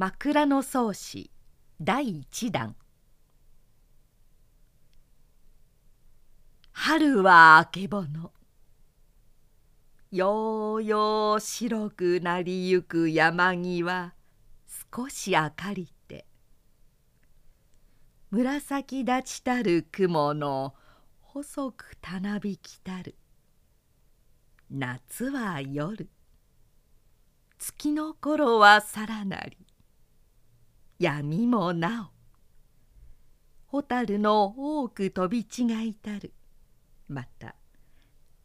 枕草子第一弾。春はあけぼの。ようよう白くなりゆく山際。少し明かりて。紫立ちたる雲の細くたなびきたる。夏は夜。月の頃はさらなり。闇もなお。蛍の多く飛び違いたる。また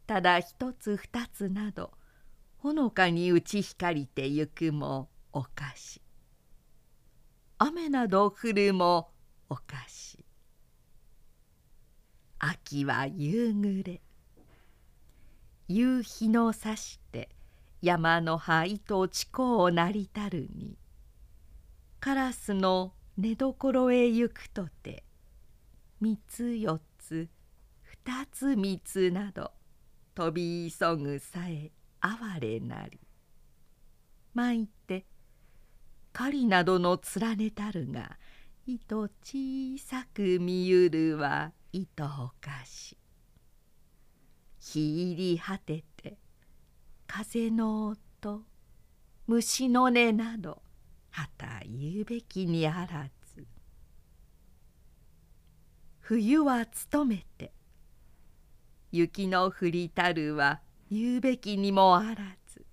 ただ一つ二つなどほのかに打ち光りてゆくもおかし。雨など降るもおかし。秋は夕暮れ。夕日のさして山の灰と地高をなりたるにカラスの寝所へ行くとて三つ四つ二つ三つなど飛び急ぐさえ哀れなり。まいて狩りなどの連ねたるが糸小さく見ゆるは糸おかし。日入り果てて風の音虫の音などはた言うべきにあらず。冬は努めて雪の降りたるは言うべきにもあらず。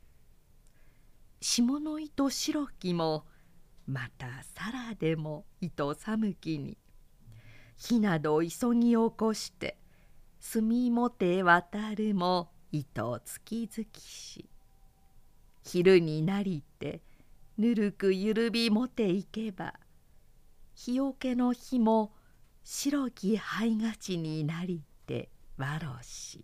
下の糸白きもまたさらでも糸寒きに。火など急ぎ起こして墨もて渡るも糸月々し。昼になりてぬるくゆるびもていけば日よけの日も白き灰がちになりてわろし。